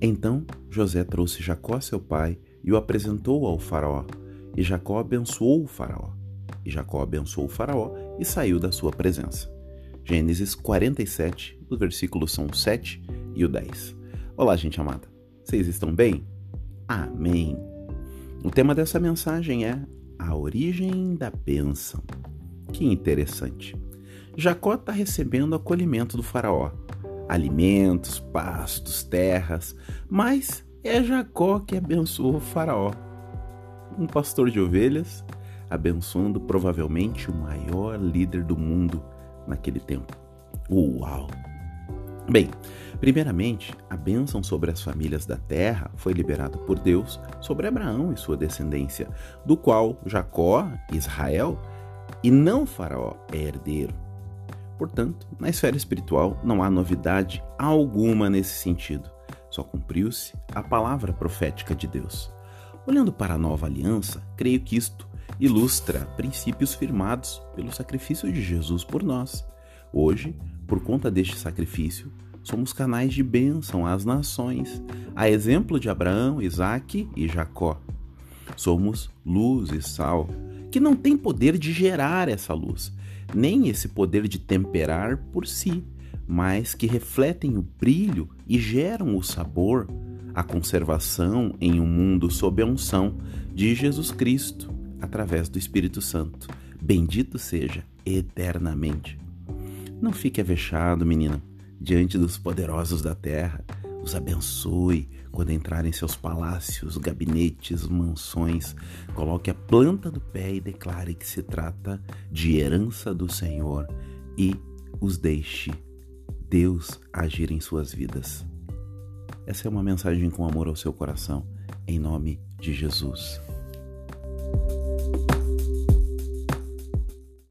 Então José trouxe Jacó, seu pai, e o apresentou ao Faraó. E Jacó abençoou o Faraó. E Jacó abençoou o Faraó e saiu da sua presença. Gênesis 47, os versículos são o 7 e o 10. Olá, gente amada. Vocês estão bem? Amém. O tema dessa mensagem é a origem da bênção. Que interessante. Jacó está recebendo acolhimento do faraó. Alimentos, pastos, terras, mas é Jacó que abençoa o faraó. Um pastor de ovelhas abençoando provavelmente o maior líder do mundo naquele tempo. Uau! Bem, primeiramente, a bênção sobre as famílias da terra foi liberada por Deus sobre Abraão e sua descendência, do qual Jacó, Israel, e não Faraó é herdeiro. Portanto, na esfera espiritual não há novidade alguma nesse sentido. Só cumpriu-se a palavra profética de Deus. Olhando para a nova aliança, creio que isto ilustra princípios firmados pelo sacrifício de Jesus por nós. Hoje, por conta deste sacrifício, somos canais de bênção às nações, a exemplo de Abraão, Isaque e Jacó. Somos luz e sal, que não tem poder de gerar essa luz, nem esse poder de temperar por si, mas que refletem o brilho e geram o sabor, a conservação em um mundo sob a unção de Jesus Cristo, através do Espírito Santo. Bendito seja eternamente. Não fique avexado, menina, diante dos poderosos da terra. Os abençoe quando entrar em seus palácios, gabinetes, mansões. Coloque a planta do pé e declare que se trata de herança do Senhor e os deixe Deus agir em suas vidas. Essa é uma mensagem com amor ao seu coração, em nome de Jesus.